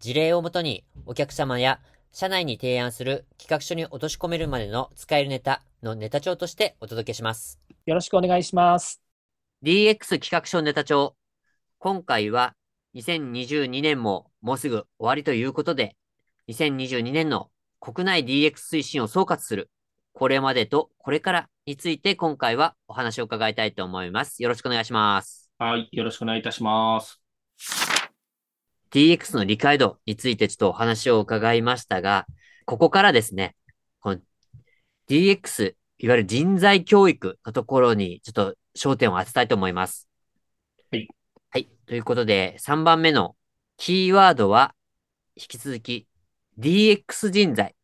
事例をもとにお客様や社内に提案する企画書に落とし込めるまでの使えるネタのネタ帳としてお届けします。よろしくお願いします。DX 企画書ネタ帳。今回は2022年ももうすぐ終わりということで、2022年の国内 DX 推進を総括する、これまでとこれからについて今回はお話を伺いたいと思います。よろしくお願いします。はい。よろしくお願いいたします。DX の理解度についてちょっとお話を伺いましたが、ここからですね、この DX、いわゆる人材教育のところにちょっと焦点を当てたいと思います。はい。はい。ということで、3番目のキーワードは、引き続き DX 人材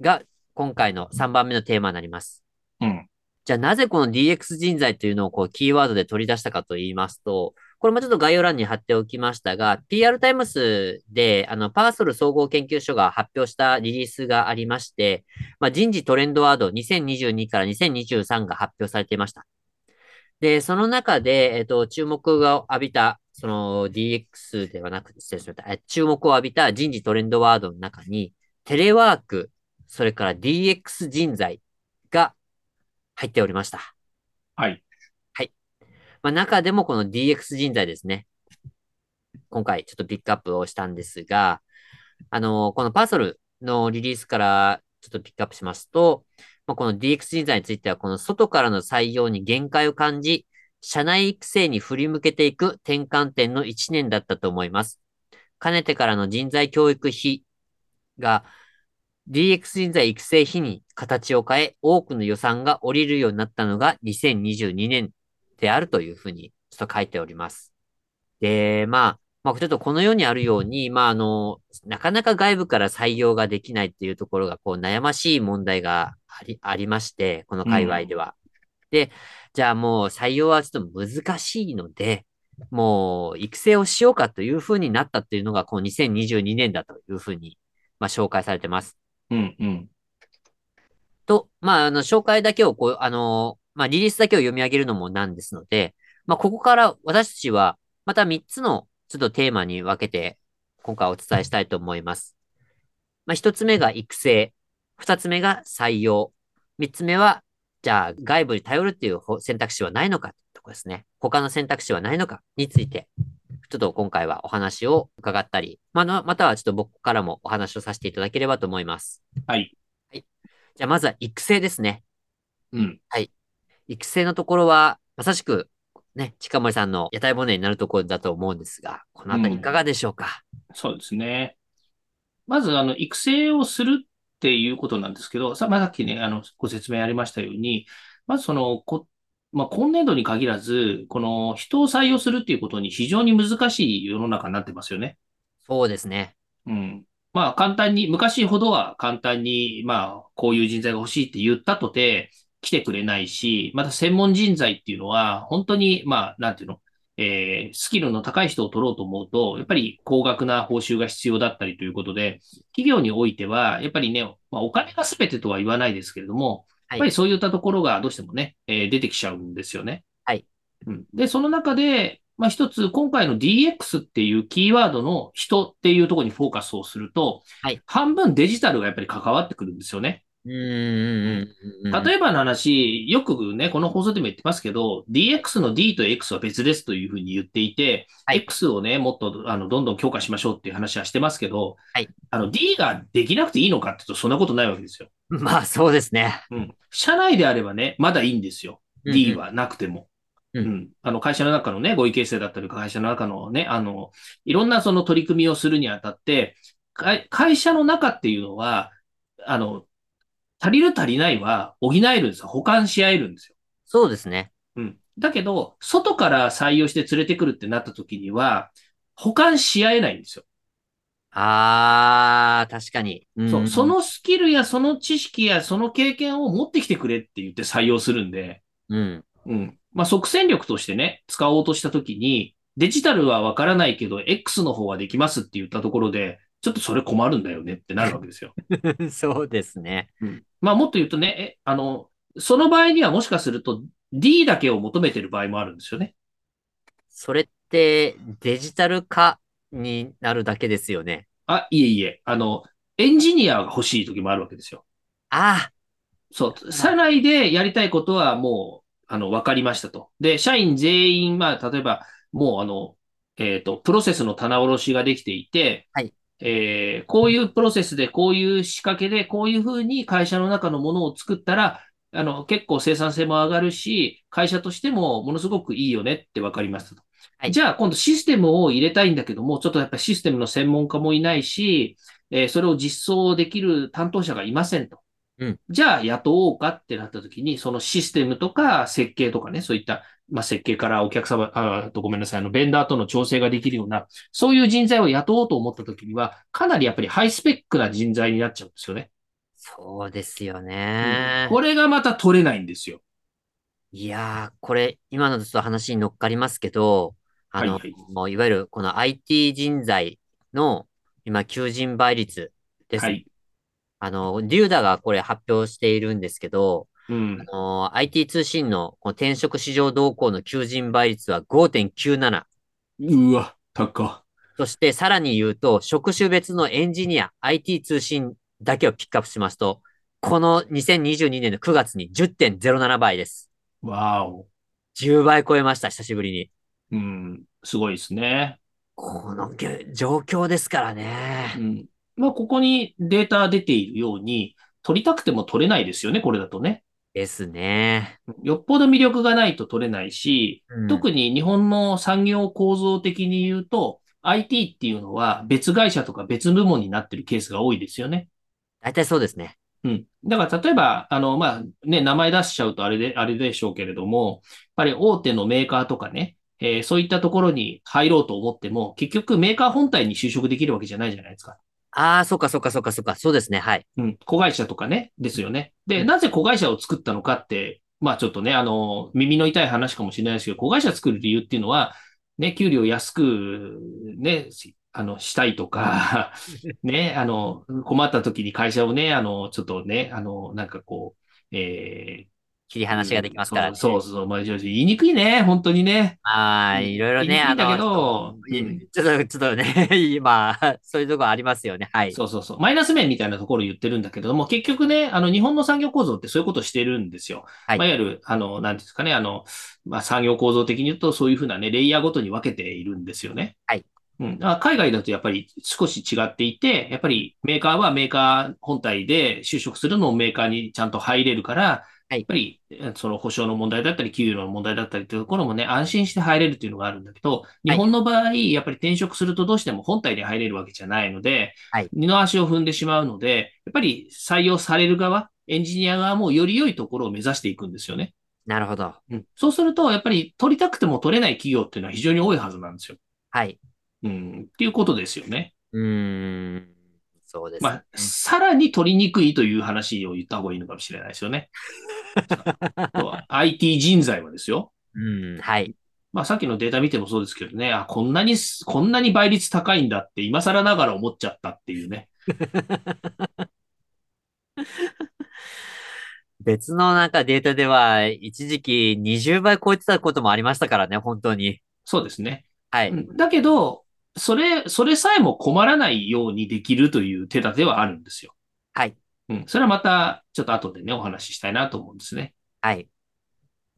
が今回の3番目のテーマになります。うん。じゃあなぜこの DX 人材というのをこうキーワードで取り出したかと言いますと、これもちょっと概要欄に貼っておきましたが、PR タイムスで、あの、パーソル総合研究所が発表したリリースがありまして、まあ、人事トレンドワード2022から2023が発表されていました。で、その中で、えっと、注目が浴びた、その DX ではなくて、失礼しました。注目を浴びた人事トレンドワードの中に、テレワーク、それから DX 人材が入っておりました。はい。まあ、中でもこの DX 人材ですね。今回ちょっとピックアップをしたんですが、あの、このパーソルのリリースからちょっとピックアップしますと、まあ、この DX 人材については、この外からの採用に限界を感じ、社内育成に振り向けていく転換点の1年だったと思います。かねてからの人材教育費が DX 人材育成費に形を変え、多くの予算が降りるようになったのが2022年であるというふうにちょっと書いております。で、まあ、まあ、ちょっとこのようにあるように、まあ、あの、なかなか外部から採用ができないっていうところが、こう、悩ましい問題があり、ありまして、この界隈では。うん、で、じゃあもう採用はちょっと難しいので、もう育成をしようかというふうになったっていうのが、この2022年だというふうに、まあ、紹介されてます。うんうん。と、まあ、あの、紹介だけを、こう、あの、まあ、リリースだけを読み上げるのもなんですので、まあ、ここから私たちは、また3つのちょっとテーマに分けて、今回お伝えしたいと思います。まあ、1つ目が育成、2つ目が採用、3つ目は、じゃあ、外部に頼るっていう選択肢はないのかってとこですね。他の選択肢はないのかについて、ちょっと今回はお話を伺ったり、まあ、またはちょっと僕からもお話をさせていただければと思います。はい。はい。じゃあまずは育成ですね。うん。はい。育成のところは、まさしく、ね、近森さんの屋台骨になるところだと思うんですが、このあたりいかがでしょうか、うん、そうですね。まず、あの、育成をするっていうことなんですけど、さ、まあ、さっきね、あの、ご説明ありましたように、まずその、こまあ、今年度に限らず、この人を採用するっていうことに非常に難しい世の中になってますよね。そうですね。うん。まあ、簡単に、昔ほどは簡単に、まあ、こういう人材が欲しいって言ったとて、来てくれないし、また専門人材っていうのは、本当に、まあ、なんていうの、えー、スキルの高い人を取ろうと思うと、やっぱり高額な報酬が必要だったりということで、企業においては、やっぱりね、まあ、お金が全てとは言わないですけれども、やっぱりそういったところがどうしてもね、えー、出てきちゃうんですよね。はい。うん、で、その中で、まあ、一つ、今回の DX っていうキーワードの人っていうところにフォーカスをすると、はい、半分デジタルがやっぱり関わってくるんですよね。うん例えばの話、よくね、この放送でも言ってますけど、DX の D と X は別ですというふうに言っていて、はい、X をね、もっとあのどんどん強化しましょうっていう話はしてますけど、はい、あの D ができなくていいのかっていうと、そんなことないわけですよ。まあ、そうですね。うん。社内であればね、まだいいんですよ。D はなくても。うん、うん。あの、会社の中のね、合意形成だったり、会社の中のね、あの、いろんなその取り組みをするにあたって、会社の中っていうのは、あの、足りる足りないは補えるんですよ。保管し合えるんですよ。そうですね。うん。だけど、外から採用して連れてくるってなった時には、保管し合えないんですよ。あー、確かに。うんそう、そ、のスキルやその知識やその経験を持ってきてくれって言って採用するんで、うん。うん。まあ、即戦力としてね、使おうとしたときに、デジタルはわからないけど、X の方はできますって言ったところで、ちょっとそれ困るんだよねってなるわけですよ。そうですね。うん。まあ、もっと言うとね、え、あの、その場合にはもしかすると D だけを求めてる場合もあるんですよね。それってデジタル化になるだけですよね。あ、いえいえ、あの、エンジニアが欲しい時もあるわけですよ。あそう、社内でやりたいことはもう、あの、わかりましたと。で、社員全員、まあ、例えば、もう、あの、えっと、プロセスの棚卸しができていて、はいえーこういうプロセスで、こういう仕掛けで、こういうふうに会社の中のものを作ったら、あの、結構生産性も上がるし、会社としてもものすごくいいよねってわかりましたと。はいじゃあ、今度システムを入れたいんだけども、ちょっとやっぱりシステムの専門家もいないし、えーそれを実装できる担当者がいませんと。じゃあ雇おうかってなった時に、そのシステムとか設計とかね、そういった、まあ、設計からお客様、ああとごめんなさい、あの、ベンダーとの調整ができるような、そういう人材を雇おうと思った時には、かなりやっぱりハイスペックな人材になっちゃうんですよね。そうですよね。これがまた取れないんですよ。いやー、これ、今のちょっと話に乗っかりますけど、あの、はいはいもういわゆるこの IT 人材の今、求人倍率です。はい。あの、デューダがこれ発表しているんですけど、うんあ。の、IT 通信のこの転職市場動向の求人倍率は5.97。うわ、高。そしてさらに言うと、職種別のエンジニア、IT 通信だけをピックアップしますと、この2022年の9月に10.07倍です。わお。10倍超えました、久しぶりに。うん。すごいですね。このげ状況ですからねう。ん。まあ、ここにデータ出ているように、取りたくても取れないですよね、これだとね。ですね。よっぽど魅力がないと取れないし、うん特に日本の産業構造的に言うと、IT っていうのは別会社とか別部門になってるケースが多いですよね。大体そうですね。うん。だから例えば、あの、まあ、ね、名前出しちゃうとあれで、あれでしょうけれども、やっぱり大手のメーカーとかね、えーそういったところに入ろうと思っても、結局メーカー本体に就職できるわけじゃないじゃないですか。ああ、そっかそっかそっかそっか。そうですね。はい。うん、子会社とかね、ですよね。で、うんなぜ子会社を作ったのかって、まあちょっとね、あの、耳の痛い話かもしれないですけど、子会社作る理由っていうのは、ね、給料安く、ね、しあの、したいとか、ね、あの、困った時に会社をね、あの、ちょっとね、あの、なんかこう、え切りー、離しができますからね。そうそうそう、まあ、言いにくいね、本当にね。ああ、いろいろね、あ言いにくいんだけどの、いうんちょっと、ちょっとね、今、そういうとこありますよね。はい。そうそうそう。マイナス面みたいなところを言ってるんだけれども、結局ね、あの、日本の産業構造ってそういうことをしてるんですよ。はいまあ、いわゆる、あの、なんですかね、あの、まあ、産業構造的に言うと、そういうふうなね、レイヤーごとに分けているんですよね。はい。うん。あ海外だとやっぱり少し違っていて、やっぱりメーカーはメーカー本体で就職するのをメーカーにちゃんと入れるから、はいやっぱり、えその保証の問題だったり、給与の問題だったりというところもね、安心して入れるっていうのがあるんだけど、日本の場合、やっぱり転職するとどうしても本体で入れるわけじゃないので、はい二の足を踏んでしまうので、やっぱり採用される側、エンジニア側もより良いところを目指していくんですよね。なるほど。うん、そうすると、やっぱり取りたくても取れない企業っていうのは非常に多いはずなんですよ。はい。うん、っていうことですよね。うーん。そうですね。まあ、さらに取りにくいという話を言った方がいいのかもしれないですよね。IT 人材はですよ。うん、はい。まあさっきのデータ見てもそうですけどね、あ、こんなにす、こんなに倍率高いんだって今更ながら思っちゃったっていうね。別のなんかデータでは、一時期20倍超えてたこともありましたからね、本当に。そうですね。はい。うんだけど、それ、それさえも困らないようにできるという手立てはあるんですよ。はい。うん。それはまた、ちょっと後でね、お話ししたいなと思うんですね。はい。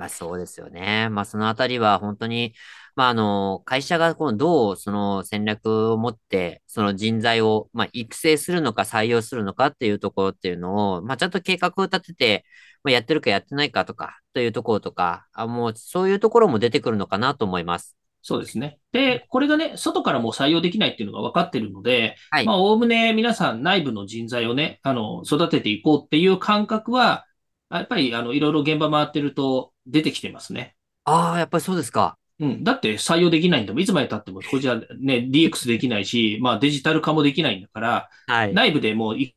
まあそうですよね。まあそのあたりは本当に、まああの、会社がこのどうその戦略を持って、その人材を、まあ育成するのか採用するのかっていうところっていうのを、まあちゃんと計画を立てて、まあやってるかやってないかとか、というところとか、あ、もうそういうところも出てくるのかなと思います。そうですね。で、これがね、外からもう採用できないっていうのが分かってるので、はいまあ、おおむね皆さん内部の人材をね、あの、育てていこうっていう感覚は、やっぱり、あの、いろいろ現場回ってると出てきてますね。ああ、やっぱりそうですか。うん。だって採用できないんだもん。いつまで経っても、これじゃね、DX できないし、まあデジタル化もできないんだから、はい。内部でもう育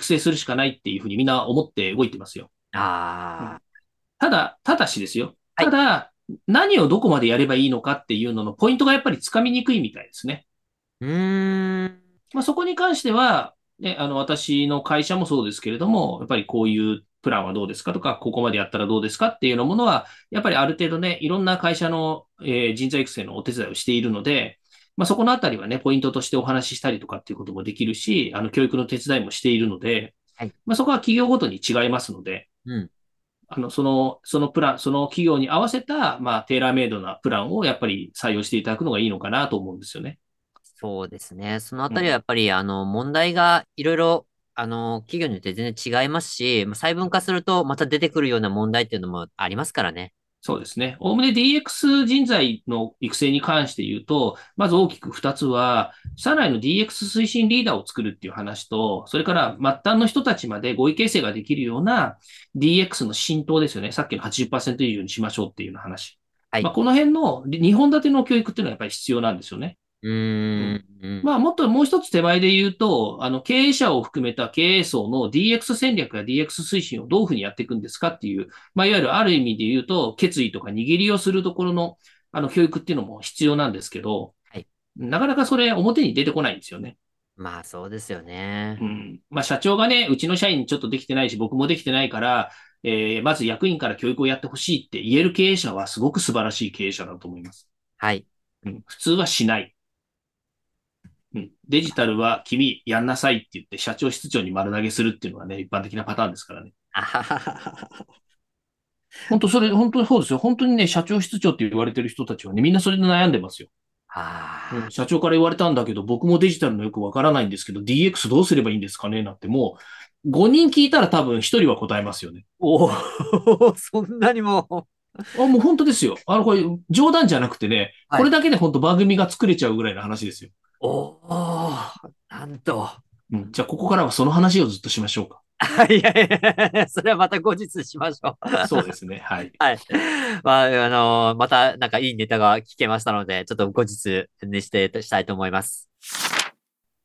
成するしかないっていうふうにみんな思って動いてますよ。あただ、ただしですよ。はいただ、何をどこまでやればいいのかっていうののポイントがやっぱりつかみにくいみたいですね。ー。うーん。まあ、そこに関しては、ね、あの、私の会社もそうですけれども、やっぱりこういうプランはどうですかとか、ここまでやったらどうですかっていうようなものは、やっぱりある程度ね、いろんな会社の、えー人材育成のお手伝いをしているので、まあ、そこのあたりはね、ポイントとしてお話ししたりとかっていうこともできるし、あの、教育の手伝いもしているので、はいまあ、そこは企業ごとに違いますので、うん。あの、その、そのプラン、その企業に合わせた、まあ、テーラーメイドなプランをやっぱり採用していただくのがいいのかなと思うんですよね。そうですね。そのあたりはやっぱり、あの、問題がいろいろ、あの、企業によって全然違いますし、まあ細分化するとまた出てくるような問題っていうのもありますからね。そうですね。おおむね DX 人材の育成に関して言うと、まず大きく2つは、社内の DX 推進リーダーを作るっていう話と、それから末端の人たちまで合意形成ができるような DX の浸透ですよね。さっきの80%以上にしましょうっていうような話。はいまあ、この辺の2本立ての教育っていうのはやっぱり必要なんですよね。うーん。うんまあ、もっともう一つ手前で言うと、あの、経営者を含めた経営層の DX 戦略や DX 推進をどういうふうにやっていくんですかっていう、まあ、いわゆるある意味で言うと、決意とか握りをするところの、あの、教育っていうのも必要なんですけど、はいなかなかそれ表に出てこないんですよね。まあそうですよねう。ん。まあ、社長がね、うちの社員ちょっとできてないし、僕もできてないから、えーまず役員から教育をやってほしいって言える経営者はすごく素晴らしい経営者だと思います。はい。うん、普通はしない。うん、デジタルは君やんなさいって言って社長室長に丸投げするっていうのはね、一般的なパターンですからね。本当それ、本当にそうですよ。本当にね、社長室長って言われてる人たちはね、みんなそれで悩んでますよ。あうん、社長から言われたんだけど、僕もデジタルのよくわからないんですけど、DX どうすればいいんですかねなんてもう、5人聞いたら多分1人は答えますよね。おお、そんなにも。あ、もう本当ですよ。あの、これ、冗談じゃなくてね、はいこれだけで本当番組が作れちゃうぐらいの話ですよ。おお、なんと。うん、じゃあ、ここからはその話をずっとしましょうか。いやいやいや、それはまた後日しましょう。そうですね。はい。はい。まあ、あのまたなんかいいネタが聞けましたので、ちょっと後日にして、したいと思います。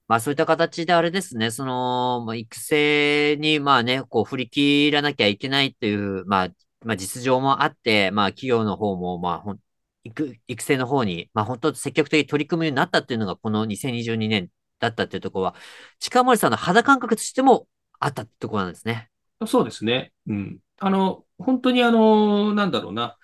まあそういった形であれですね、その、まあ、育成にまあね、こう振り切らなきゃいけないっていう、まあ、まあ実情もあって、まあ企業の方も、まあ育、育成の方に、まあ本当積極的に取り組むようになったっていうのがこの2022年だったっていうところは、近森さんの肌感覚としてもあったってところなんですね。そうですね。うん。あの、本当にあの、なんだろうな。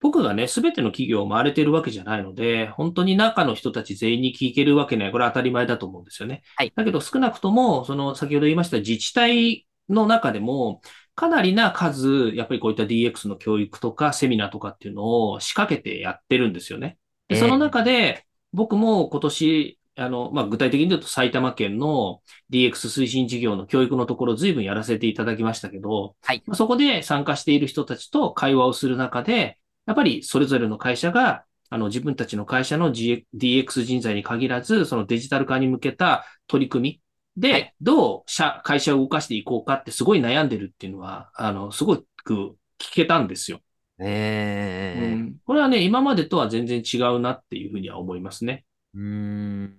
僕がね、すべての企業を回れてるわけじゃないので、本当に中の人たち全員に聞けるわけない。これは当たり前だと思うんですよね。はいだけど少なくとも、その、先ほど言いました自治体の中でも、かなりな数、やっぱりこういった DX の教育とかセミナーとかっていうのを仕掛けてやってるんですよね。で、ええその中で、僕も今年、あの、まあ、具体的に言うと埼玉県の DX 推進事業の教育のところ随分やらせていただきましたけど、はいまあそこで参加している人たちと会話をする中で、やっぱりそれぞれの会社が、あの、自分たちの会社の G- DX 人材に限らず、そのデジタル化に向けた取り組みではい、どう社、会社を動かしていこうかってすごい悩んでるっていうのは、あの、すごく聞けたんですよ。ええうん。これはね、今までとは全然違うなっていうふうには思いますね。うーん。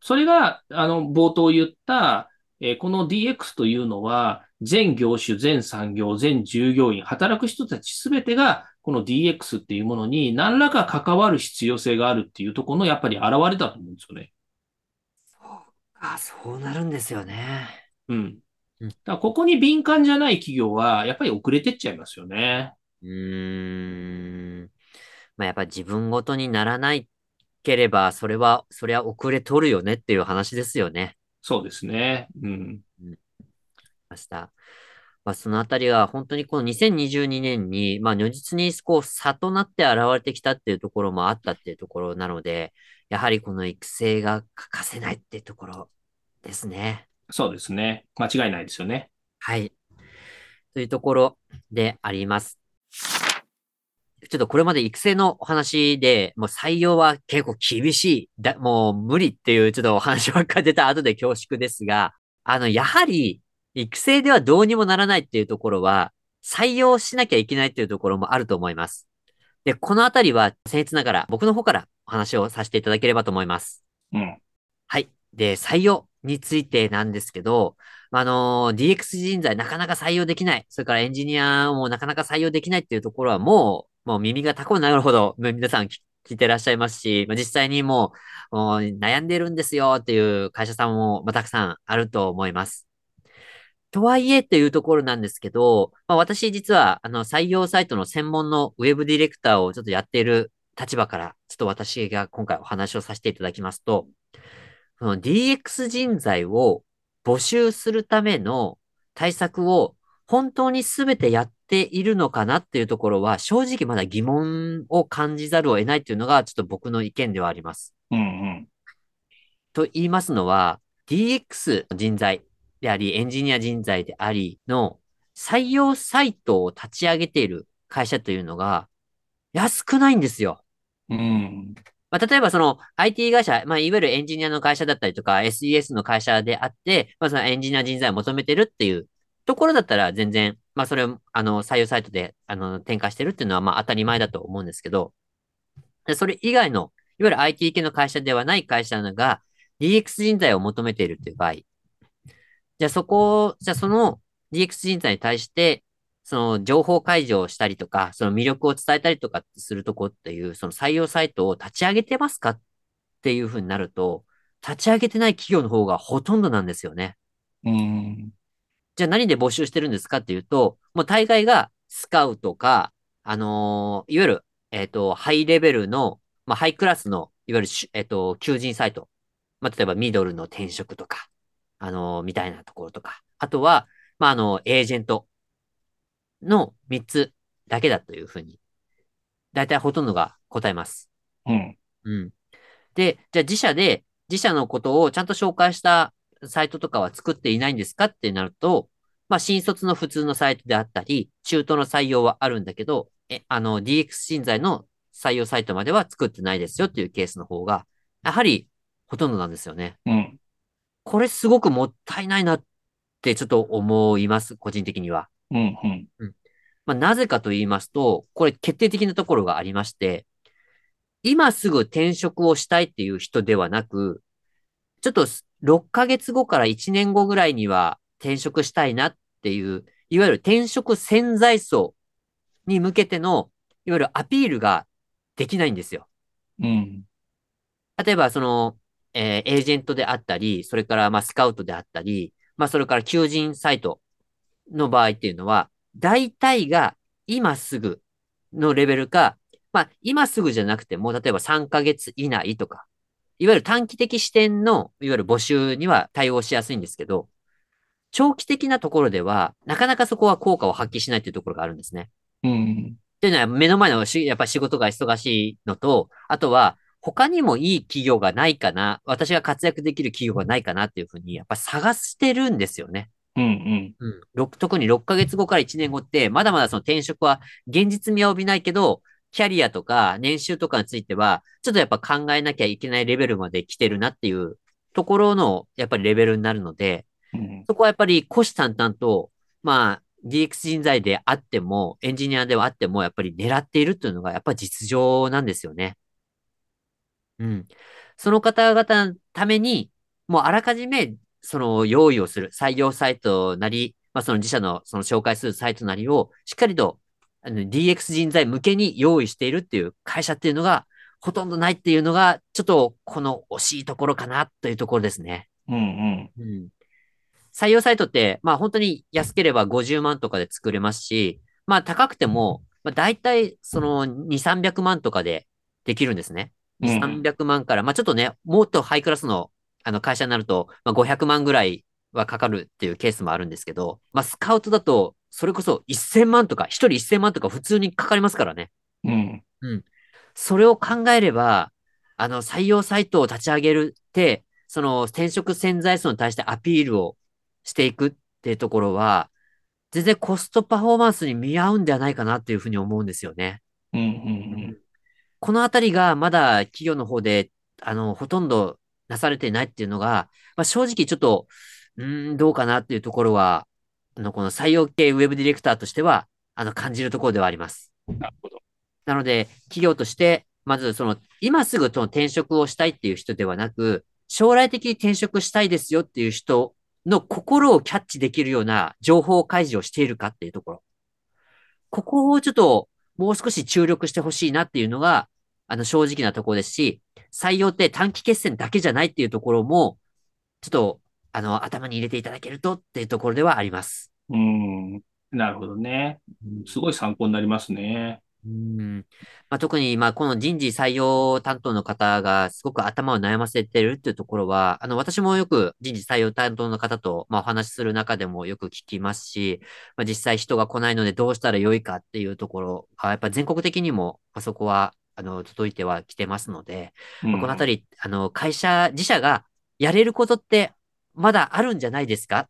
それが、あの、冒頭言った、えーこの DX というのは、全業種、全産業、全従業員、働く人たちすべてが、この DX っていうものに何らか関わる必要性があるっていうところの、やっぱり現れだと思うんですよね。あ、そうなるんですよね。うん。うんだここに敏感じゃない企業は、やっぱり遅れてっちゃいますよね。うーん。まあ、やっぱ自分ごとにならないければ、それは、そりゃ遅れとるよねっていう話ですよね。そうですね。うん。ました。まあ、そのあたりは本当にこの2022年に、まあ、如実にこう差となって現れてきたっていうところもあったっていうところなので、やはりこの育成が欠かせないってところですね。そうですね。間違いないですよね。はい。というところであります。ちょっとこれまで育成のお話で、もう採用は結構厳しい。だ、もう無理っていうちょっとお話ばっかり出た後で恐縮ですが、あの、やはり育成ではどうにもならないっていうところは、採用しなきゃいけないっていうところもあると思います。で、このあたりは、僭越ながら僕の方からお話をさせていただければと思います。うん。はい。で、採用についてなんですけど、あの、DX 人材なかなか採用できない。それからエンジニアもなかなか採用できないっていうところはもう、もう耳がタコになるほど皆さん聞聞いてらっしゃいますし、まあ、実際にもうもう悩んでるんですよっていう会社さんも、まあ、たくさんあると思います。とはいえっていうところなんですけど、まあ、私実はあの採用サイトの専門のウェブディレクターをちょっとやっている立場から、ちょっと私が今回お話をさせていただきますと、その DX 人材を募集するための対策を本当に全てやっているのかなっていうところは、正直まだ疑問を感じざるを得ないっていうのが、ちょっと僕の意見ではあります。うんうん。と言いますのは、DX 人材であり、エンジニア人材でありの採用サイトを立ち上げている会社というのが安くないんですよ。うん。まあ、例えばその IT 会社、まあ、いわゆるエンジニアの会社だったりとか SES の会社であって、まあ、そのエンジニア人材を求めてるっていうところだったら全然、まあ、それを、あの、採用サイトで、あの、展開してるっていうのは、まあ、当たり前だと思うんですけど、でそれ以外の、いわゆる IT 系の会社ではない会社が DX 人材を求めているという場合、じゃあそこ、じゃあその DX 人材に対して、その情報開示をしたりとか、その魅力を伝えたりとかするとこっていう、その採用サイトを立ち上げてますかっていうふうになると、立ち上げてない企業の方がほとんどなんですよね。うん。じゃあ何で募集してるんですかっていうと、もう大概がスカウトか、あのーいわゆる、えっ、と、ハイレベルの、まあ、ハイクラスの、いわゆるし、えっ、と、求人サイト。まあ、例えばミドルの転職とか、あのーみたいなところとか。あとは、まあ、あの、エージェントの3つだけだというふうに、大体ほとんどが答えます。うん。うん。で、じゃあ自社で、自社のことをちゃんと紹介したサイトとかは作っていないんですかってなると、まあ、新卒の普通のサイトであったり、中途の採用はあるんだけど、え、あの、DX 人材の採用サイトまでは作ってないですよっていうケースの方が、やはりほとんどなんですよね。うん。これすごくもったいないなってちょっと思います、個人的には。うん。うん。まあ、なぜかと言いますと、これ決定的なところがありまして、今すぐ転職をしたいっていう人ではなく、ちょっと6ヶ月後から1年後ぐらいには転職したいなっていう、いわゆる転職潜在層に向けての、いわゆるアピールができないんですよ。うん。例えば、その、えーエージェントであったり、それから、まあ、スカウトであったり、まあ、それから求人サイトの場合っていうのは、大体が今すぐのレベルか、まあ、今すぐじゃなくても、例えば3ヶ月以内とか、いわゆる短期的視点の、いわゆる募集には対応しやすいんですけど、長期的なところでは、なかなかそこは効果を発揮しないというところがあるんですね。うん。っていうのは目の前の、やっぱ仕事が忙しいのと、あとは他にもいい企業がないかな、私が活躍できる企業がないかなっていうふうに、やっぱ探してるんですよね。うん。うん。うん。特に6ヶ月後から1年後って、まだまだその転職は現実味は帯びないけど、キャリアとか年収とかについては、ちょっとやっぱ考えなきゃいけないレベルまで来てるなっていうところの、やっぱりレベルになるので、うん。そこはやっぱり虎視眈々と、まあ、DX 人材であっても、エンジニアではあっても、やっぱり狙っているっていうのが、やっぱり実情なんですよね。うん。その方々のために、もうあらかじめ、その用意をする、採用サイトなり、まあその自社のその紹介するサイトなりを、しっかりと、あの DX 人材向けに用意しているっていう会社っていうのが、ほとんどないっていうのが、ちょっとこの惜しいところかなというところですね。うん。うん。うん。採用サイトって、まあ本当に安ければ50万とかで作れますし、まあ高くても、まあ大体その2、300万とかでできるんですね。うん300万から、まあちょっとね、もっとハイクラスのあの会社になると、まあ500万ぐらいはかかるっていうケースもあるんですけど、まあスカウトだと、それこそ1000万とか、1人1000万とか普通にかかりますからね。うん。それを考えれば、あの、採用サイトを立ち上げるって、その転職潜在層に対してアピールをしていくっていうところは、全然コストパフォーマンスに見合うんではないかなっていうふうに思うんですよね。うん。うん。このあたりがまだ企業の方で、あの、ほとんどなされていないっていうのが、まあ、正直ちょっと、うーん、どうかなっていうところは、あの、この採用系ウェブディレクターとしては、あの、感じるところではあります。なるほど。なので、企業として、まずその、今すぐその転職をしたいっていう人ではなく、将来的に転職したいですよっていう人の心をキャッチできるような情報開示をしているかっていうところ。ここをちょっともう少し注力してほしいなっていうのが、あの正直なところですし、採用って短期決戦だけじゃないっていうところも、ちょっと、あの、頭に入れていただけるとっていうところではあります。うん。なるほどね。すごい参考になりますね。うんまあ、特に、まあ、この人事採用担当の方がすごく頭を悩ませてるっていうところは、あの、私もよく人事採用担当の方と、まあ、お話しする中でもよく聞きますし、まあ、実際人が来ないのでどうしたらよいかっていうところが、やっぱ全国的にも、まあ、そこは、あの、届いてはきてますので、まあこのあたり、あの、会社、自社がやれることってまだあるんじゃないですかっ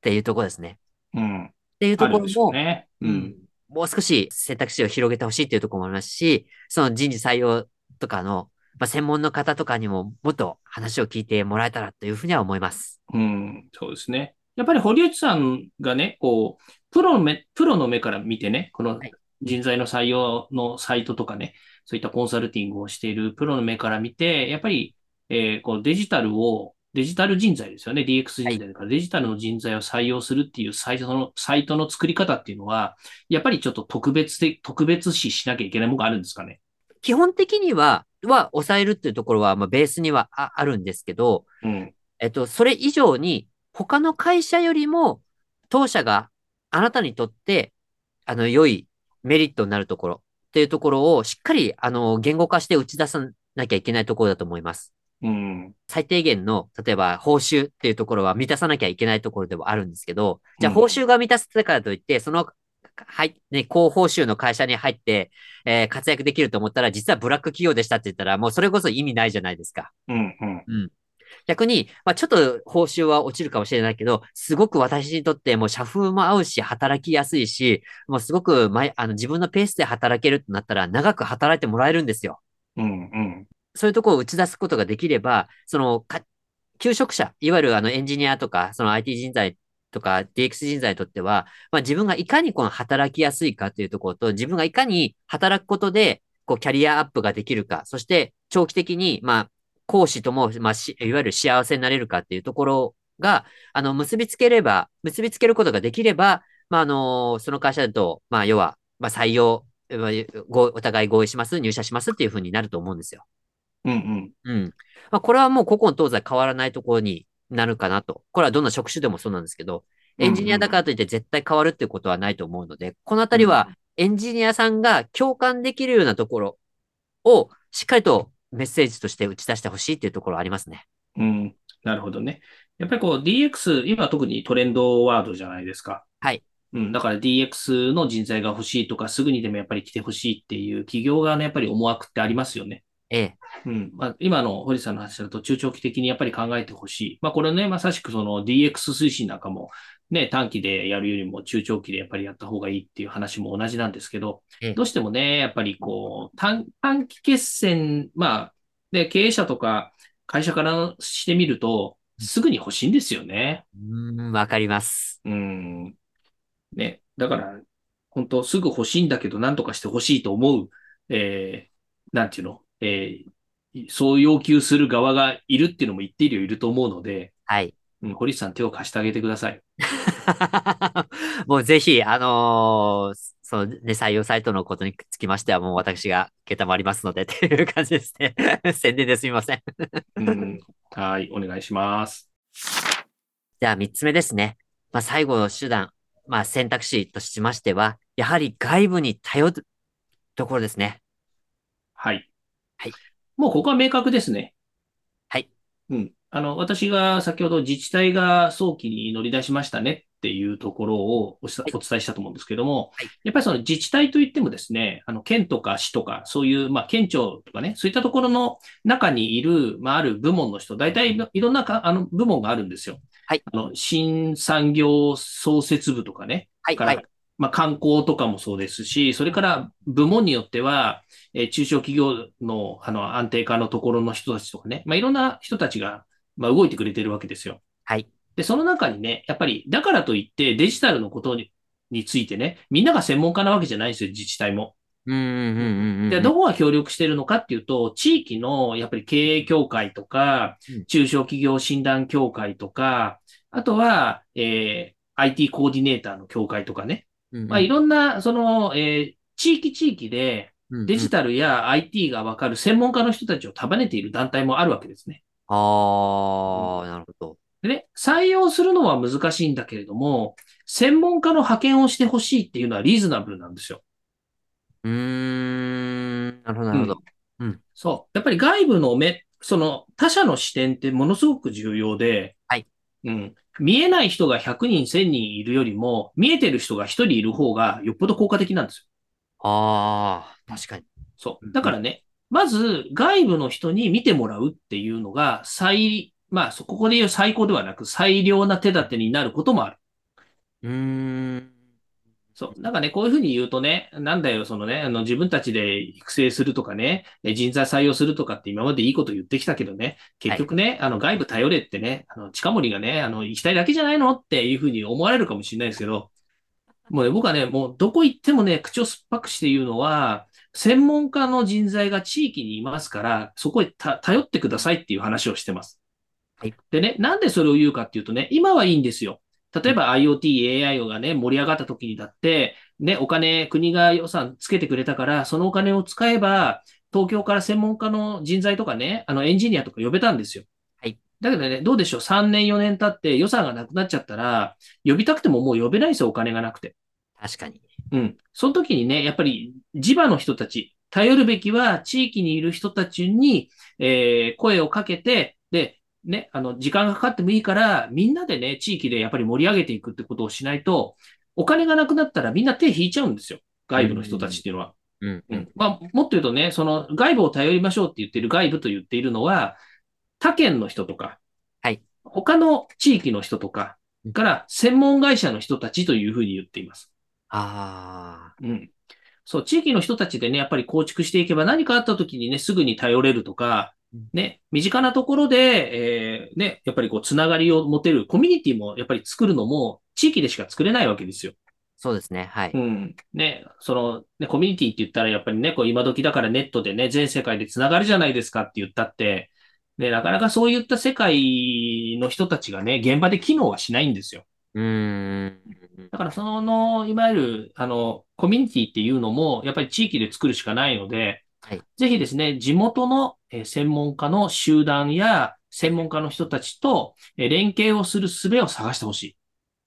ていうところですね。うん。っていうところあるでしょうも、ね。うん。もう少し選択肢を広げてほしいというところもありますし、その人事採用とかの、まあ、専門の方とかにももっと話を聞いてもらえたらというふうには思います。うん、そうですね。やっぱり堀内さんがね、こう、プロの目、プロの目から見てね、このはい人材の採用のサイトとかね、そういったコンサルティングをしているプロの目から見て、やっぱり、えーこうデジタルを、デジタル人材ですよね。DX 人材だから、デジタルの人材を採用するっていうサイトの、サイトの作り方っていうのは、やっぱりちょっと特別で、特別視しなきゃいけないものがあるんですかね。基本的には、は抑えるっていうところは、まあ、ベースにはああるんですけど、うん。えっと、それ以上に、他の会社よりも、当社があなたにとって、あの、良いメリットになるところっていうところを、しっかり、あの、言語化して打ち出さなきゃいけないところだと思います。うん。最低限の、例えば報酬っていうところは満たさなきゃいけないところではあるんですけど、じゃあうん報酬が満たせたからといって、その、はい、ね、高報酬の会社に入って、えー活躍できると思ったら、実はブラック企業でしたって言ったら、もうそれこそ意味ないじゃないですか。うん。うん。逆に、まあ、ちょっと報酬は落ちるかもしれないけど、すごく私にとってもう社風も合うし、働きやすいし、もうすごく前、あの自分のペースで働けるとなったら、長く働いてもらえるんですよ。うん。うん。そういうところを打ち出すことができれば、その、か、求職者、いわゆるあのエンジニアとか、その IT 人材とか DX 人材にとっては、まあ自分がいかにこの働きやすいかというところと、自分がいかに働くことで、こうキャリアアップができるか、そして長期的に、まあ、講師とも、まあ、し、いわゆる幸せになれるかっていうところが、あの、結びつければ、結びつけることができれば、まあ、あの、その会社だと、まあ、要は、まあ、採用、お互い合意します、入社しますっていうふうになると思うんですよ。うん。うん。うん。まあ、これはもう古今東西変わらないところになるかなと。これはどんな職種でもそうなんですけど、エンジニアだからといって絶対変わるっていうことはないと思うので、このあたりはエンジニアさんが共感できるようなところをしっかりとメッセージとして打ち出してほしいっていうところありますね。うん。なるほどね。やっぱりこう DX、今特にトレンドワードじゃないですか。はい。うん。だから DX の人材が欲しいとか、すぐにでもやっぱり来てほしいっていう企業側のやっぱり思惑ってありますよね。ええ。うん。まあ、今の堀さんの話だと中長期的にやっぱり考えてほしい。まあ、これね、まさしくその DX 推進なんかもね、短期でやるよりも中長期でやっぱりやった方がいいっていう話も同じなんですけどええ、どうしてもね、やっぱりこう、短、短期決戦、まあ、で、経営者とか会社からしてみると、すぐに欲しいんですよね。うーん、わかります。うん。ね。だから、本当すぐ欲しいんだけど、何とかして欲しいと思う、えー、なんていうの、えー、そう要求する側がいるっていうのも一定量いると思うので、はい。うん、堀内さん手を貸してあげてください。もうぜひ、あのーそのね、採用サイトのことにつきましては、もう私が受けたまりますので っていう感じですね。宣伝ですみません。うん、はい、お願いします。じゃあ三つ目ですね。まあ最後の手段、まあ選択肢としましては、やはり外部に頼るところですね。はい。はい。もうここは明確ですね。はい。うん。あの、私が先ほど自治体が早期に乗り出しましたねっていうところをお伝えしたと思うんですけどもはい、やっぱりその自治体といってもですね、あの、県とか市とか、そういう、まあ、県庁とかね、そういったところの中にいる、まあ、ある部門の人、大体いろんなか、あの、部門があるんですよ。はい。あの、新産業創設部とかね、はい、からはい。まあ、観光とかもそうですし、それから部門によっては、えー中小企業のあの安定化のところの人たちとかね、まあ、いろんな人たちが、まあ、動いてくれてるわけですよ。はい。で、その中にね、やっぱり、だからといってデジタルのことにについてね、みんなが専門家なわけじゃないんですよ、自治体も。で、どこが協力してるのかっていうと、地域のやっぱり経営協会とかうん、中小企業診断協会とか、あとは、えー IT コーディネーターの協会とかね。うんうんまあ、いろんな、その、えー地域地域でデジタルや IT がわかる専門家の人たちを束ねている団体もあるわけですね。ああ、なるほど。でね、採用するのは難しいんだけれども、専門家の派遣をしてほしいっていうのはリーズナブルなんですよ。うーん、なるほど、なるほど。そう。やっぱり外部の目、その他者の視点ってものすごく重要で、はい。うん。見えない人が100人、1000人いるよりも、見えてる人が1人いる方がよっぽど効果的なんですよ。ああ、確かに。そう。だからね、まず外部の人に見てもらうっていうのが最、まあ、そここで言う最高ではなく最良な手立てになることもある。うーん。そう。なんかね、こういうふうに言うとね、なんだよ、そのね、あの、自分たちで育成するとかね、え人材採用するとかって今までいいこと言ってきたけどね、結局ね、あの、外部頼れってね、あの、近森がね、あの、行きたいだけじゃないのっていうふうに思われるかもしれないですけど、もうね、僕はね、もうどこ行ってもね、口を酸っぱくして言うのは、専門家の人材が地域にいますから、そこへた頼ってくださいっていう話をしてます。はい。でね、なんでそれを言うかっていうとね、今はいいんですよ。例えば IoT、AI がね、盛り上がった時にだって、ね、お金、国が予算つけてくれたから、そのお金を使えば、東京から専門家の人材とかね、あのエンジニアとか呼べたんですよ。はい。だけどね、どうでしょう ?3 年、4年経って予算がなくなっちゃったら、呼びたくてももう呼べないですよ、お金がなくて。確かに。うん。その時にね、やっぱり地場の人たち、頼るべきは地域にいる人たちに、えー声をかけて、で、ね、あの、時間がかかってもいいから、みんなでね、地域でやっぱり盛り上げていくってことをしないと、お金がなくなったらみんな手引いちゃうんですよ。外部の人たちっていうのは。うん。うん。まあ、もっと言うとね、その外部を頼りましょうって言ってる外部と言っているのは、他県の人とか、はい。他の地域の人とかうん、から専門会社の人たちというふうに言っています。ああ、うん。そう、地域の人たちでね、やっぱり構築していけば何かあった時にね、すぐに頼れるとかうん、ね、身近なところで、えーね、やっぱりこう、つながりを持てるコミュニティもやっぱり作るのも、地域でしか作れないわけですよ。そうですね。はい。うん。ね、その、ね、コミュニティって言ったらやっぱりね、こう今時だからネットでね、全世界でつながるじゃないですかって言ったって、ね、なかなかそういった世界の人たちがね、現場で機能はしないんですよ。うーん。だからその、いわゆる、あの、コミュニティっていうのも、やっぱり地域で作るしかないので、はいぜひですね、地元のえー専門家の集団や専門家の人たちとえー連携をする術を探してほしい。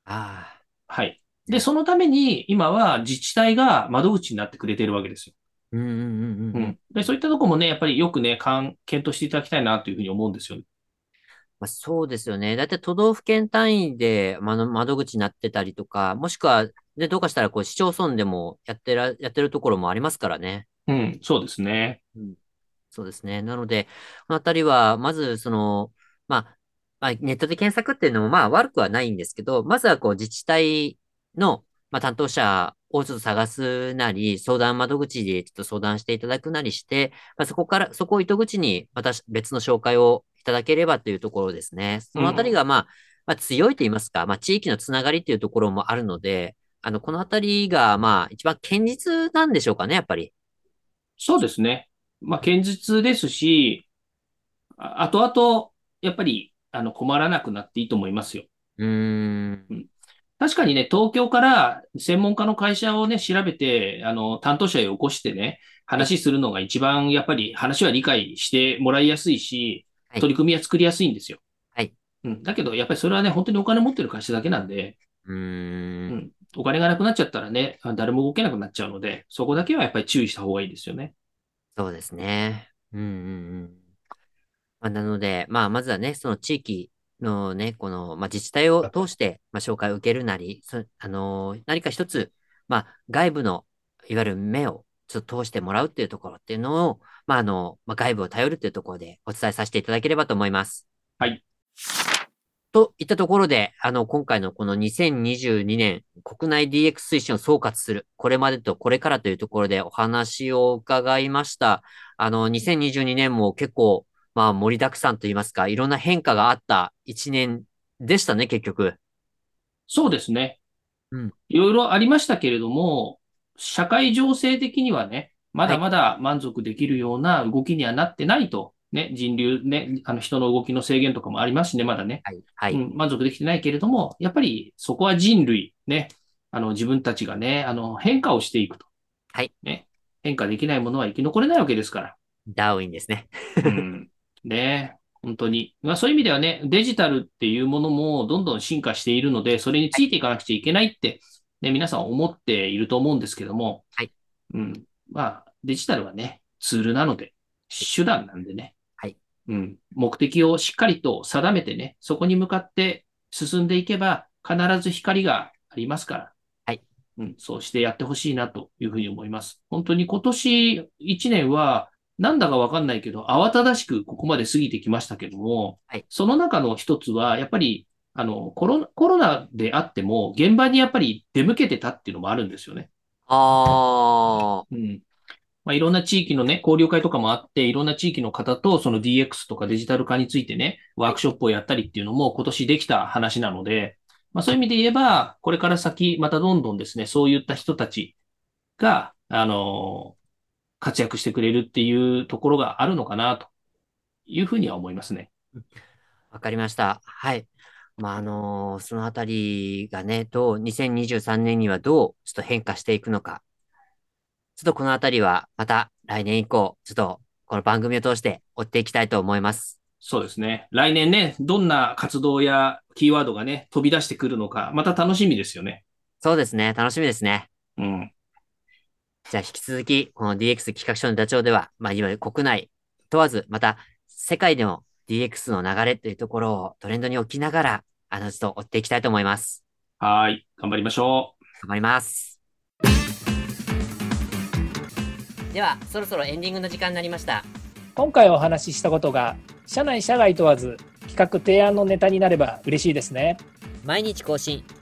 あはい。で、そのために今は自治体が窓口になってくれているわけですよ。あ。うんうんうんううん。ん。で、そういったとこもね、やっぱりよくね、検討していただきたいなというふうに思うんですよね。まあ、そうですよね。だいたい都道府県単位で、窓口になってたりとか、もしくは、で、どうかしたら、こう、市町村でもやってら、やってるところもありますからね。うん、そうですね。そうですね。なので、このあたりは、まず、その、まあ、まあ、ネットで検索っていうのも、まあ、悪くはないんですけど、まずは、こう、自治体の、まあ、担当者をちょっと探すなり、相談窓口でちょっと相談していただくなりして、まあ、そこから、そこを糸口に、また別の紹介をいただければというところですね。そのあたりが、まあ、まあ、強いと言いますか、まあ、地域のつながりっていうところもあるので、あの、このあたりが、まあ、一番堅実なんでしょうかね、やっぱり。そうですね。まあ、堅実ですし、あ後々、やっぱり、あの、困らなくなっていいと思いますよ。うーん。確かにね、東京から専門家の会社をね、調べて、あの、担当者へ起こしてね、話するのが一番、やっぱり話は理解してもらいやすいし、はい取り組みは作りやすいんですよ。はい。うん。だけど、やっぱりそれはね、本当にお金持ってる会社だけなんで、うーん。お金がなくなっちゃったらね、あ誰も動けなくなっちゃうので、そこだけはやっぱり注意した方がいいですよね。そうですね。うんうんうん。まあ、なので、まあ、まずはね、その地域のね、この、まあ、自治体を通して、まあ、紹介を受けるなり、そあのー何か一つ、まあ、外部の、いわゆる目をちょっと通してもらうっていうところっていうのを、まあ、あの、まあ、外部を頼るっていうところでお伝えさせていただければと思います。はい。といったところで、あの、今回のこの2022年国内 DX 推進を総括する、これまでとこれからというところでお話を伺いました。あの、2022年も結構、まあ盛りだくさんといいますか、いろんな変化があった一年でしたね、結局。そうですね。うんいろいろありましたけれども、社会情勢的にはね、まだまだ満足できるような動きにはなってないと、ね、人流ね、あの人の動きの制限とかもありますしね、まだね。はい。はい。うん、満足できてないけれども、やっぱりそこは人類、ね、あの自分たちがね、あの変化をしていくと。はい。ね、変化できないものは生き残れないわけですから。ダーウィンですね。うん、ね、本当に。まあ、そういう意味ではね、デジタルっていうものもどんどん進化しているので、それについていかなくちゃいけないって、ね、皆さん思っていると思うんですけども、はい。うん。まあ、デジタルはね、ツールなので、手段なんでね。はい。うん。目的をしっかりと定めてね、そこに向かって進んでいけば、必ず光がありますから。はい。うん。そうしてやってほしいなというふうに思います。本当に今年1年は、なんだかわかんないけど、慌ただしくここまで過ぎてきましたけども、はいその中の一つは、やっぱり、あの、コロナ、コロナであっても、現場にやっぱり出向けてたっていうのもあるんですよね。あうん。まあ、いろんな地域のね、交流会とかもあって、いろんな地域の方とその DX とかデジタル化についてね、ワークショップをやったりっていうのも今年できた話なので、まあ、そういう意味で言えば、これから先、またどんどんですね、そういった人たちが、あの活躍してくれるっていうところがあるのかな、というふうには思いますね。わかりました。はい。まあ、あのそのあたりがね、どう、2023年にはどう、ちょっと変化していくのか。ちょっとこのあたりは、また来年以降、ちょっと、この番組を通して追っていきたいと思います。そうですね。来年ね、どんな活動やキーワードがね、飛び出してくるのか、また楽しみですよね。そうですね。楽しみですね。うん。じゃあ引き続き、この DX 企画書のダチョウでは、まあ、いわゆる国内問わず、また世界での DX の流れというところをトレンドに置きながら、あの、ちょっと追っていきたいと思います。はーい。頑張りましょう。頑張ります。では、そろそろエンディングの時間になりました。今回お話ししたことが社内社外問わず企画提案のネタになれば嬉しいですね毎日更新、